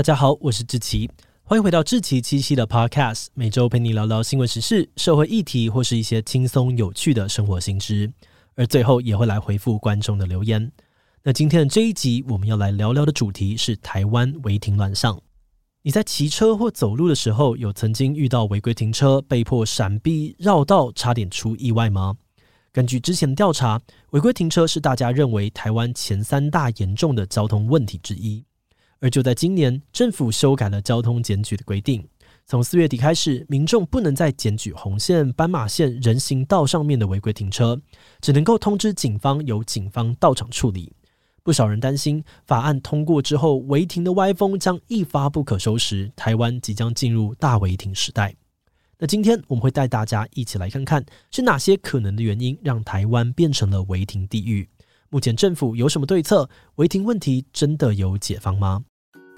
大家好，我是志奇，欢迎回到志奇七夕的 Podcast，每周陪你聊聊新闻时事、社会议题或是一些轻松有趣的生活新知，而最后也会来回复观众的留言。那今天的这一集，我们要来聊聊的主题是台湾违停乱象。你在骑车或走路的时候，有曾经遇到违规停车、被迫闪避、绕道，差点出意外吗？根据之前的调查，违规停车是大家认为台湾前三大严重的交通问题之一。而就在今年，政府修改了交通检举的规定，从四月底开始，民众不能再检举红线、斑马线、人行道上面的违规停车，只能够通知警方，由警方到场处理。不少人担心，法案通过之后，违停的歪风将一发不可收拾，台湾即将进入大违停时代。那今天我们会带大家一起来看看，是哪些可能的原因让台湾变成了违停地狱？目前政府有什么对策？违停问题真的有解方吗？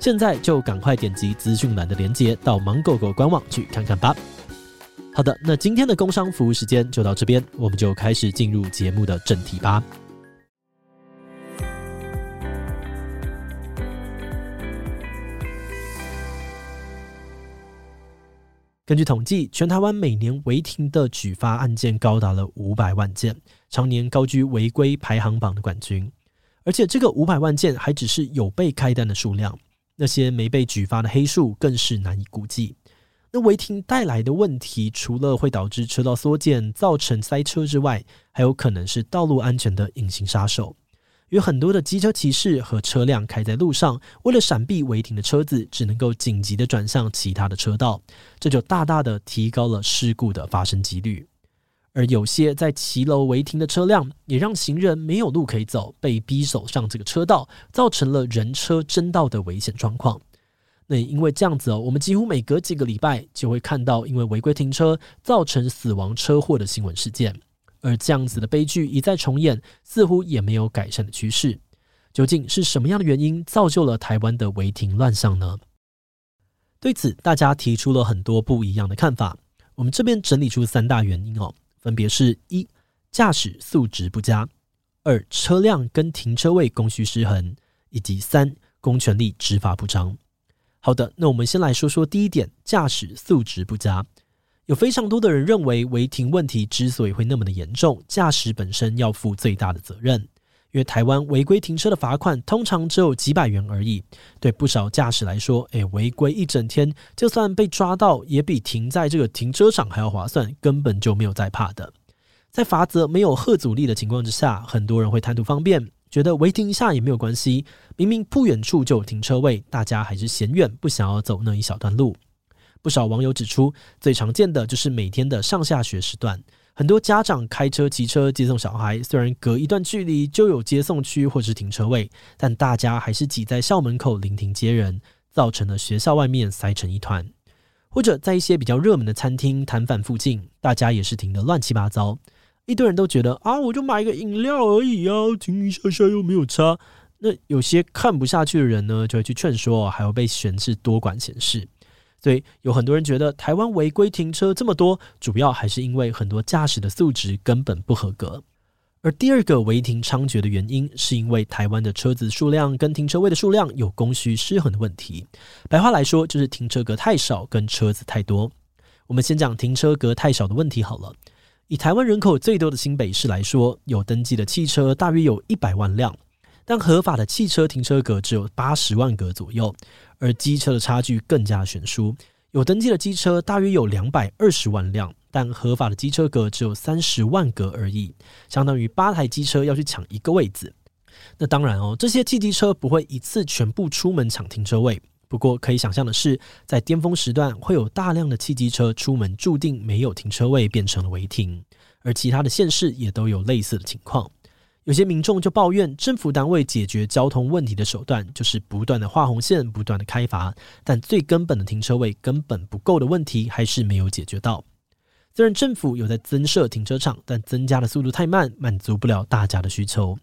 现在就赶快点击资讯栏的链接，到芒狗狗官网去看看吧。好的，那今天的工商服务时间就到这边，我们就开始进入节目的正题吧。根据统计，全台湾每年违停的举发案件高达了五百万件，常年高居违规排行榜的冠军。而且，这个五百万件还只是有被开单的数量。那些没被举发的黑数更是难以估计。那违停带来的问题，除了会导致车道缩减、造成塞车之外，还有可能是道路安全的隐形杀手。有很多的机车骑士和车辆开在路上，为了闪避违停的车子，只能够紧急的转向其他的车道，这就大大的提高了事故的发生几率。而有些在骑楼违停的车辆，也让行人没有路可以走，被逼走上这个车道，造成了人车争道的危险状况。那也因为这样子哦，我们几乎每隔几个礼拜就会看到因为违规停车造成死亡车祸的新闻事件。而这样子的悲剧一再重演，似乎也没有改善的趋势。究竟是什么样的原因造就了台湾的违停乱象呢？对此，大家提出了很多不一样的看法。我们这边整理出三大原因哦。分别是：一、驾驶素质不佳；二、车辆跟停车位供需失衡；以及三、公权力执法不彰。好的，那我们先来说说第一点：驾驶素质不佳。有非常多的人认为，违停问题之所以会那么的严重，驾驶本身要负最大的责任。因为台湾违规停车的罚款通常只有几百元而已，对不少驾驶来说，诶，违规一整天，就算被抓到，也比停在这个停车场还要划算，根本就没有在怕的。在罚则没有吓阻力的情况之下，很多人会贪图方便，觉得违停一下也没有关系。明明不远处就有停车位，大家还是嫌远，不想要走那一小段路。不少网友指出，最常见的就是每天的上下学时段。很多家长开车、骑车接送小孩，虽然隔一段距离就有接送区或是停车位，但大家还是挤在校门口临停接人，造成了学校外面塞成一团。或者在一些比较热门的餐厅摊贩附近，大家也是停得乱七八糟，一堆人都觉得啊，我就买一个饮料而已啊，停一下下又没有差。那有些看不下去的人呢，就会去劝说，还要被嫌是多管闲事。所以有很多人觉得台湾违规停车这么多，主要还是因为很多驾驶的素质根本不合格。而第二个违停猖獗的原因，是因为台湾的车子数量跟停车位的数量有供需失衡的问题。白话来说，就是停车格太少跟车子太多。我们先讲停车格太少的问题好了。以台湾人口最多的新北市来说，有登记的汽车大约有一百万辆。但合法的汽车停车格只有八十万格左右，而机车的差距更加悬殊，有登记的机车大约有两百二十万辆，但合法的机车格只有三十万格而已，相当于八台机车要去抢一个位子。那当然哦，这些汽机车不会一次全部出门抢停车位。不过可以想象的是，在巅峰时段会有大量的汽机车出门，注定没有停车位，变成了违停。而其他的县市也都有类似的情况。有些民众就抱怨，政府单位解决交通问题的手段就是不断的画红线，不断的开罚，但最根本的停车位根本不够的问题还是没有解决到。虽然政府有在增设停车场，但增加的速度太慢，满足不了大家的需求。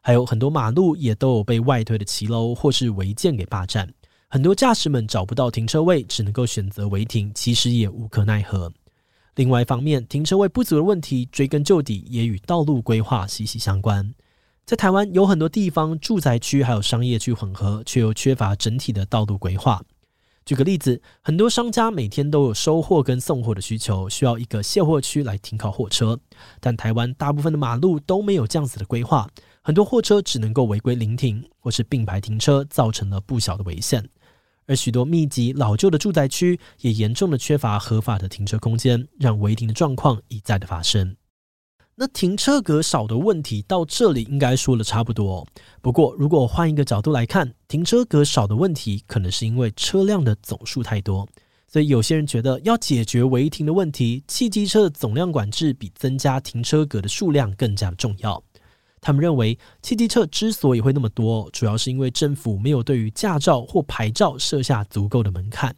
还有很多马路也都有被外推的骑楼或是违建给霸占。很多驾驶们找不到停车位，只能够选择违停，其实也无可奈何。另外一方面，停车位不足的问题，追根究底也与道路规划息息相关。在台湾有很多地方，住宅区还有商业区混合，却又缺乏整体的道路规划。举个例子，很多商家每天都有收货跟送货的需求，需要一个卸货区来停靠货车，但台湾大部分的马路都没有这样子的规划，很多货车只能够违规临停或是并排停车，造成了不小的危险。而许多密集老旧的住宅区也严重的缺乏合法的停车空间，让违停的状况一再的发生。那停车格少的问题到这里应该说的差不多。不过，如果换一个角度来看，停车格少的问题可能是因为车辆的总数太多。所以有些人觉得要解决违停的问题，汽机车的总量管制比增加停车格的数量更加重要。他们认为，汽机车之所以会那么多，主要是因为政府没有对于驾照或牌照设下足够的门槛。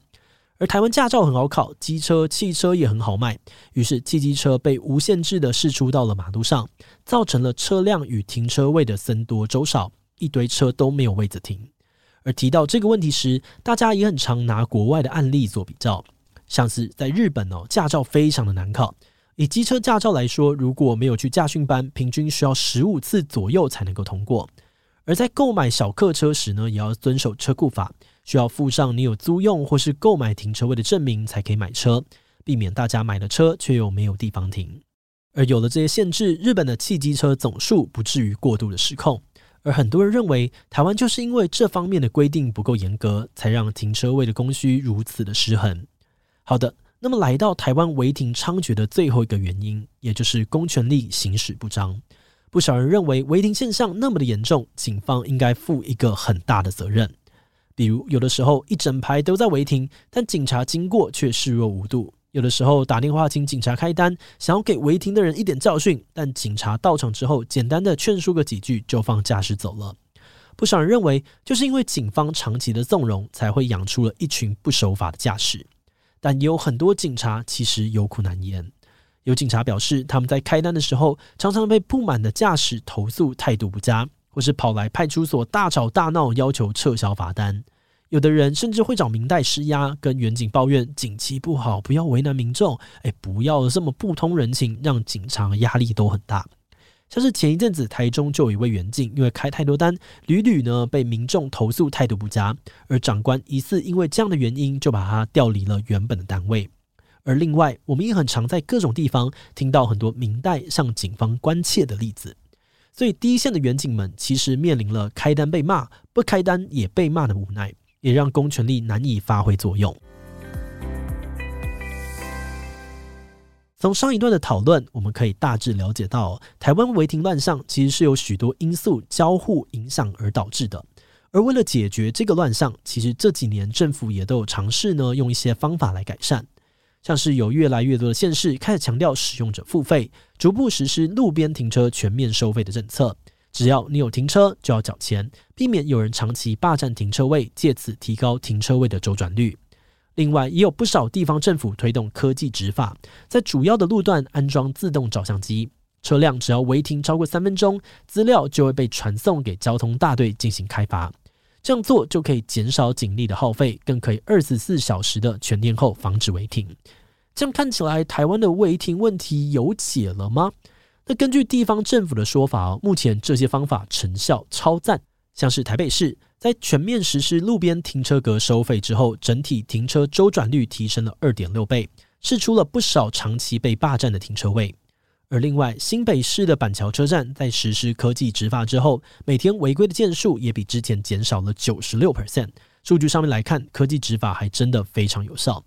而台湾驾照很好考，机车、汽车也很好卖，于是汽机车被无限制的释出到了马路上，造成了车辆与停车位的僧多粥少，一堆车都没有位子停。而提到这个问题时，大家也很常拿国外的案例做比较，像是在日本哦，驾照非常的难考。以机车驾照来说，如果没有去驾训班，平均需要十五次左右才能够通过。而在购买小客车时呢，也要遵守车库法，需要附上你有租用或是购买停车位的证明才可以买车，避免大家买了车却又没有地方停。而有了这些限制，日本的汽机车总数不至于过度的失控。而很多人认为，台湾就是因为这方面的规定不够严格，才让停车位的供需如此的失衡。好的。那么来到台湾违停猖獗的最后一个原因，也就是公权力行使不彰。不少人认为违停现象那么的严重，警方应该负一个很大的责任。比如有的时候一整排都在违停，但警察经过却视若无睹；有的时候打电话请警察开单，想要给违停的人一点教训，但警察到场之后，简单的劝说个几句就放驾驶走了。不少人认为，就是因为警方长期的纵容，才会养出了一群不守法的驾驶。但也有很多警察其实有苦难言。有警察表示，他们在开单的时候，常常被不满的驾驶投诉态度不佳，或是跑来派出所大吵大闹，要求撤销罚单。有的人甚至会找民代施压，跟远警抱怨警气不好，不要为难民众，哎，不要这么不通人情，让警察压力都很大。像是前一阵子台中就有一位员警，因为开太多单，屡屡呢被民众投诉态度不佳，而长官疑似因为这样的原因，就把他调离了原本的单位。而另外，我们也很常在各种地方听到很多民代向警方关切的例子，所以第一线的员警们其实面临了开单被骂，不开单也被骂的无奈，也让公权力难以发挥作用。从上一段的讨论，我们可以大致了解到，台湾违停乱象其实是由许多因素交互影响而导致的。而为了解决这个乱象，其实这几年政府也都有尝试呢，用一些方法来改善。像是有越来越多的县市开始强调使用者付费，逐步实施路边停车全面收费的政策。只要你有停车，就要缴钱，避免有人长期霸占停车位，借此提高停车位的周转率。另外，也有不少地方政府推动科技执法，在主要的路段安装自动照相机，车辆只要违停超过三分钟，资料就会被传送给交通大队进行开罚。这样做就可以减少警力的耗费，更可以二十四小时的全天候防止违停。这样看起来，台湾的违停问题有解了吗？那根据地方政府的说法，目前这些方法成效超赞，像是台北市。在全面实施路边停车格收费之后，整体停车周转率提升了二点六倍，释出了不少长期被霸占的停车位。而另外，新北市的板桥车站在实施科技执法之后，每天违规的件数也比之前减少了九十六 percent。数据上面来看，科技执法还真的非常有效。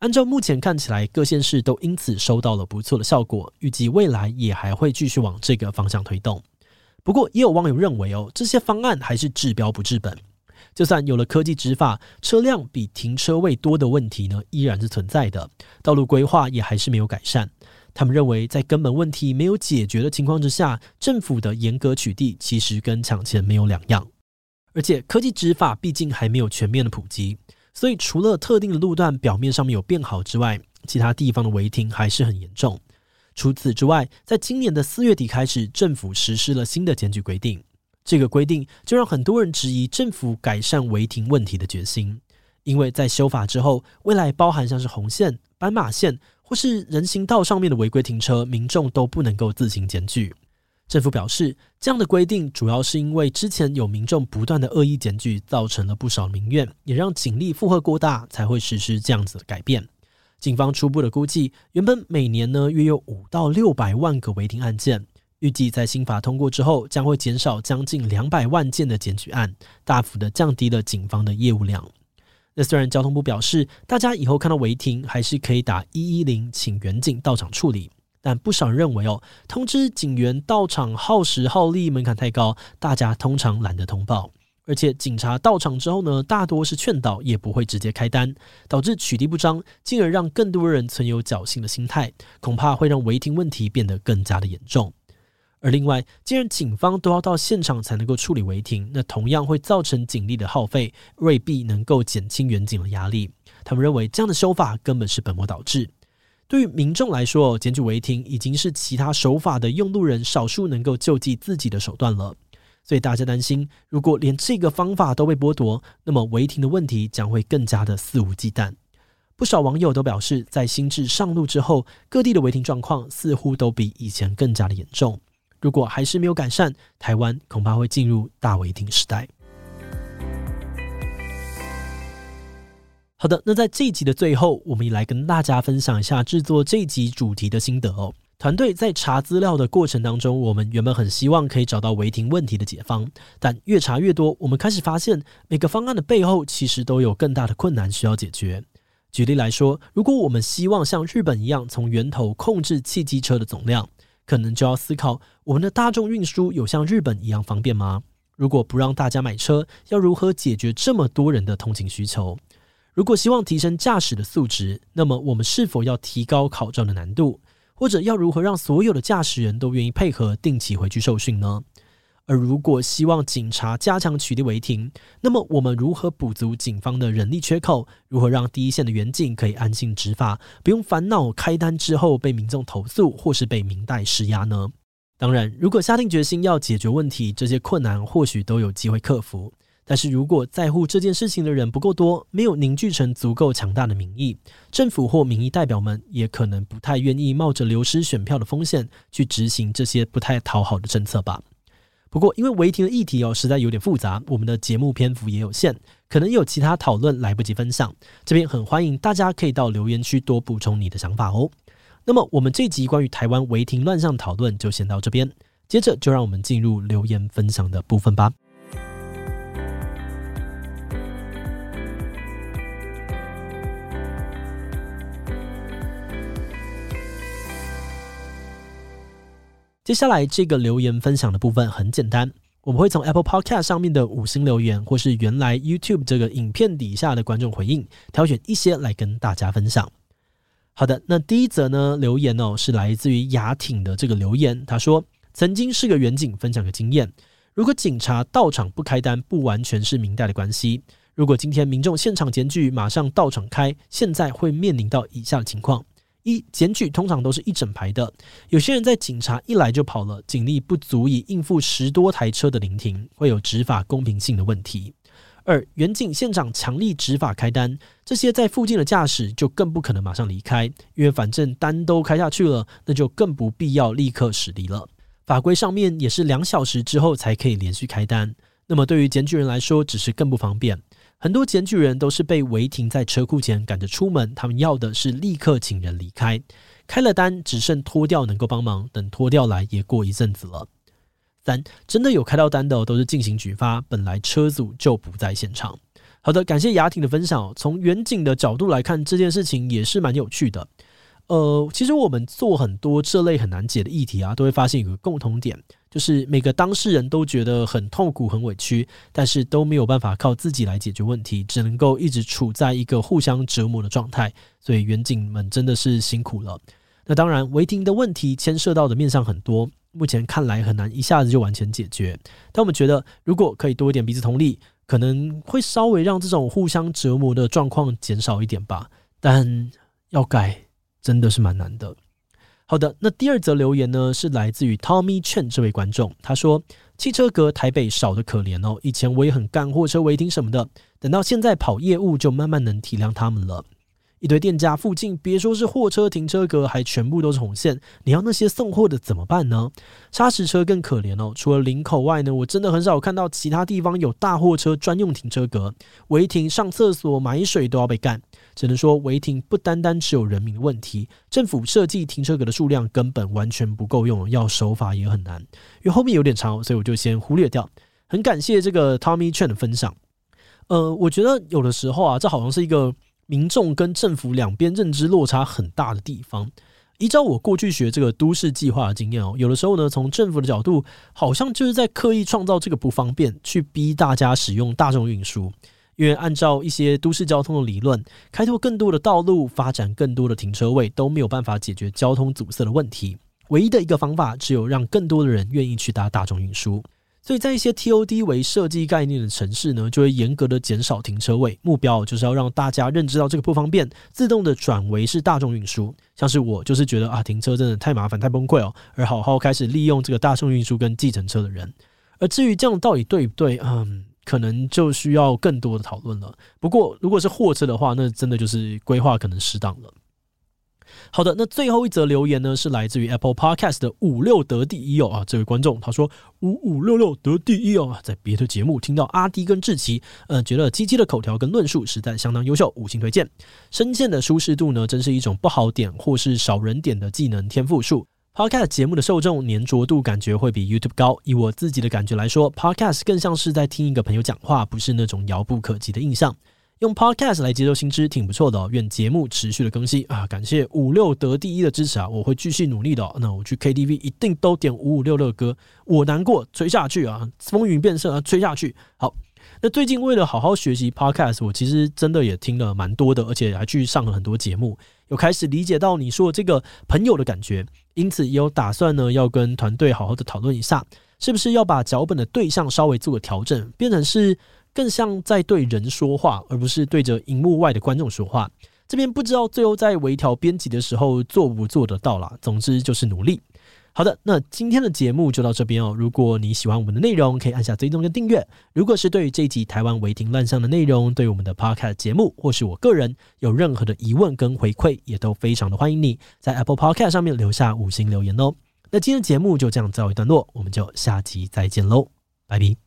按照目前看起来，各县市都因此收到了不错的效果，预计未来也还会继续往这个方向推动。不过，也有网友认为哦，这些方案还是治标不治本。就算有了科技执法，车辆比停车位多的问题呢，依然是存在的。道路规划也还是没有改善。他们认为，在根本问题没有解决的情况之下，政府的严格取缔其实跟抢钱没有两样。而且，科技执法毕竟还没有全面的普及，所以除了特定的路段表面上面有变好之外，其他地方的违停还是很严重。除此之外，在今年的四月底开始，政府实施了新的检举规定。这个规定就让很多人质疑政府改善违停问题的决心，因为在修法之后，未来包含像是红线、斑马线或是人行道上面的违规停车，民众都不能够自行检举。政府表示，这样的规定主要是因为之前有民众不断的恶意检举，造成了不少民怨，也让警力负荷过大，才会实施这样子的改变。警方初步的估计，原本每年呢约有五到六百万个违停案件。预计在新法通过之后，将会减少将近两百万件的检举案，大幅的降低了警方的业务量。那虽然交通部表示，大家以后看到违停还是可以打一一零，请员警到场处理，但不少人认为哦，通知警员到场耗时耗力，门槛太高，大家通常懒得通报。而且警察到场之后呢，大多是劝导，也不会直接开单，导致取缔不彰，进而让更多人存有侥幸的心态，恐怕会让违停问题变得更加的严重。而另外，既然警方都要到现场才能够处理违停，那同样会造成警力的耗费，未必能够减轻远警的压力。他们认为这样的修法根本是本末倒置。对于民众来说，检举违停已经是其他手法的用路人少数能够救济自己的手段了。所以大家担心，如果连这个方法都被剥夺，那么违停的问题将会更加的肆无忌惮。不少网友都表示，在新制上路之后，各地的违停状况似乎都比以前更加的严重。如果还是没有改善，台湾恐怕会进入大违停时代。好的，那在这一集的最后，我们也来跟大家分享一下制作这一集主题的心得哦。团队在查资料的过程当中，我们原本很希望可以找到违停问题的解方，但越查越多，我们开始发现每个方案的背后其实都有更大的困难需要解决。举例来说，如果我们希望像日本一样从源头控制汽机车的总量，可能就要思考，我们的大众运输有像日本一样方便吗？如果不让大家买车，要如何解决这么多人的通勤需求？如果希望提升驾驶的素质，那么我们是否要提高考照的难度？或者要如何让所有的驾驶人都愿意配合定期回去受训呢？而如果希望警察加强取缔违停，那么我们如何补足警方的人力缺口？如何让第一线的员警可以安心执法，不用烦恼开单之后被民众投诉或是被民代施压呢？当然，如果下定决心要解决问题，这些困难或许都有机会克服。但是如果在乎这件事情的人不够多，没有凝聚成足够强大的民意，政府或民意代表们也可能不太愿意冒着流失选票的风险去执行这些不太讨好的政策吧。不过，因为违停的议题哦，实在有点复杂，我们的节目篇幅也有限，可能有其他讨论来不及分享。这边很欢迎大家可以到留言区多补充你的想法哦。那么，我们这集关于台湾违停乱象讨论就先到这边，接着就让我们进入留言分享的部分吧。接下来这个留言分享的部分很简单，我们会从 Apple Podcast 上面的五星留言，或是原来 YouTube 这个影片底下的观众回应，挑选一些来跟大家分享。好的，那第一则呢留言哦，是来自于雅挺的这个留言，他说曾经是个远景，分享个经验，如果警察到场不开单，不完全是明代的关系。如果今天民众现场检举，马上到场开，现在会面临到以下的情况。一检举通常都是一整排的，有些人在警察一来就跑了，警力不足以应付十多台车的临停，会有执法公平性的问题。二远警现场强力执法开单，这些在附近的驾驶就更不可能马上离开，因为反正单都开下去了，那就更不必要立刻驶离了。法规上面也是两小时之后才可以连续开单，那么对于检举人来说，只是更不方便。很多检举人都是被违停在车库前赶着出门，他们要的是立刻请人离开。开了单，只剩拖吊能够帮忙，等拖吊来也过一阵子了。三，真的有开到单的都是进行举发，本来车组就不在现场。好的，感谢雅婷的分享。从远景的角度来看，这件事情也是蛮有趣的。呃，其实我们做很多这类很难解的议题啊，都会发现有个共同点，就是每个当事人都觉得很痛苦、很委屈，但是都没有办法靠自己来解决问题，只能够一直处在一个互相折磨的状态。所以远景们真的是辛苦了。那当然，违停的问题牵涉到的面向很多，目前看来很难一下子就完全解决。但我们觉得，如果可以多一点彼此同理，可能会稍微让这种互相折磨的状况减少一点吧，但要改真的是蛮难的。好的，那第二则留言呢，是来自于 Tommy Chen 这位观众，他说：“汽车格台北少得可怜哦，以前我也很干货车违停什么的，等到现在跑业务，就慢慢能体谅他们了。”一堆店家附近，别说是货车停车格，还全部都是红线。你要那些送货的怎么办呢？砂石车更可怜哦。除了林口外呢，我真的很少看到其他地方有大货车专用停车格。违停、上厕所、买水都要被干。只能说违停不单单只有人民的问题，政府设计停车格的数量根本完全不够用，要守法也很难。因为后面有点长，所以我就先忽略掉。很感谢这个 Tommy Chen 的分享。呃，我觉得有的时候啊，这好像是一个。民众跟政府两边认知落差很大的地方，依照我过去学这个都市计划的经验哦，有的时候呢，从政府的角度，好像就是在刻意创造这个不方便，去逼大家使用大众运输。因为按照一些都市交通的理论，开拓更多的道路，发展更多的停车位，都没有办法解决交通阻塞的问题。唯一的一个方法，只有让更多的人愿意去搭大众运输。所以在一些 TOD 为设计概念的城市呢，就会严格的减少停车位，目标就是要让大家认知到这个不方便，自动的转为是大众运输。像是我就是觉得啊，停车真的太麻烦、太崩溃哦，而好好开始利用这个大众运输跟计程车的人。而至于这样到底对不对，嗯，可能就需要更多的讨论了。不过如果是货车的话，那真的就是规划可能失当了。好的，那最后一则留言呢，是来自于 Apple Podcast 的五六得第一哦啊，这位观众他说五五六六得第一哦，在别的节目听到阿迪跟志奇，呃，觉得鸡鸡的口条跟论述实在相当优秀，五星推荐。声线的舒适度呢，真是一种不好点或是少人点的技能天赋数。Podcast 节目的受众粘着度感觉会比 YouTube 高，以我自己的感觉来说，Podcast 更像是在听一个朋友讲话，不是那种遥不可及的印象。用 Podcast 来接受新知挺不错的哦，愿节目持续的更新啊！感谢五六得第一的支持啊，我会继续努力的。那我去 KTV 一定都点五五六六歌，我难过吹下去啊，风云变色啊，吹下去。好，那最近为了好好学习 Podcast，我其实真的也听了蛮多的，而且还去上了很多节目，有开始理解到你说这个朋友的感觉，因此也有打算呢，要跟团队好好的讨论一下，是不是要把脚本的对象稍微做个调整，变成是。更像在对人说话，而不是对着荧幕外的观众说话。这边不知道最后在微调编辑的时候做不做得到啦。总之就是努力。好的，那今天的节目就到这边哦。如果你喜欢我们的内容，可以按下追踪跟订阅。如果是对于这一集台湾违停乱象的内容，对我们的 Podcast 节目或是我个人有任何的疑问跟回馈，也都非常的欢迎你在 Apple Podcast 上面留下五星留言哦。那今天的节目就这样告一段落，我们就下集再见喽，拜拜。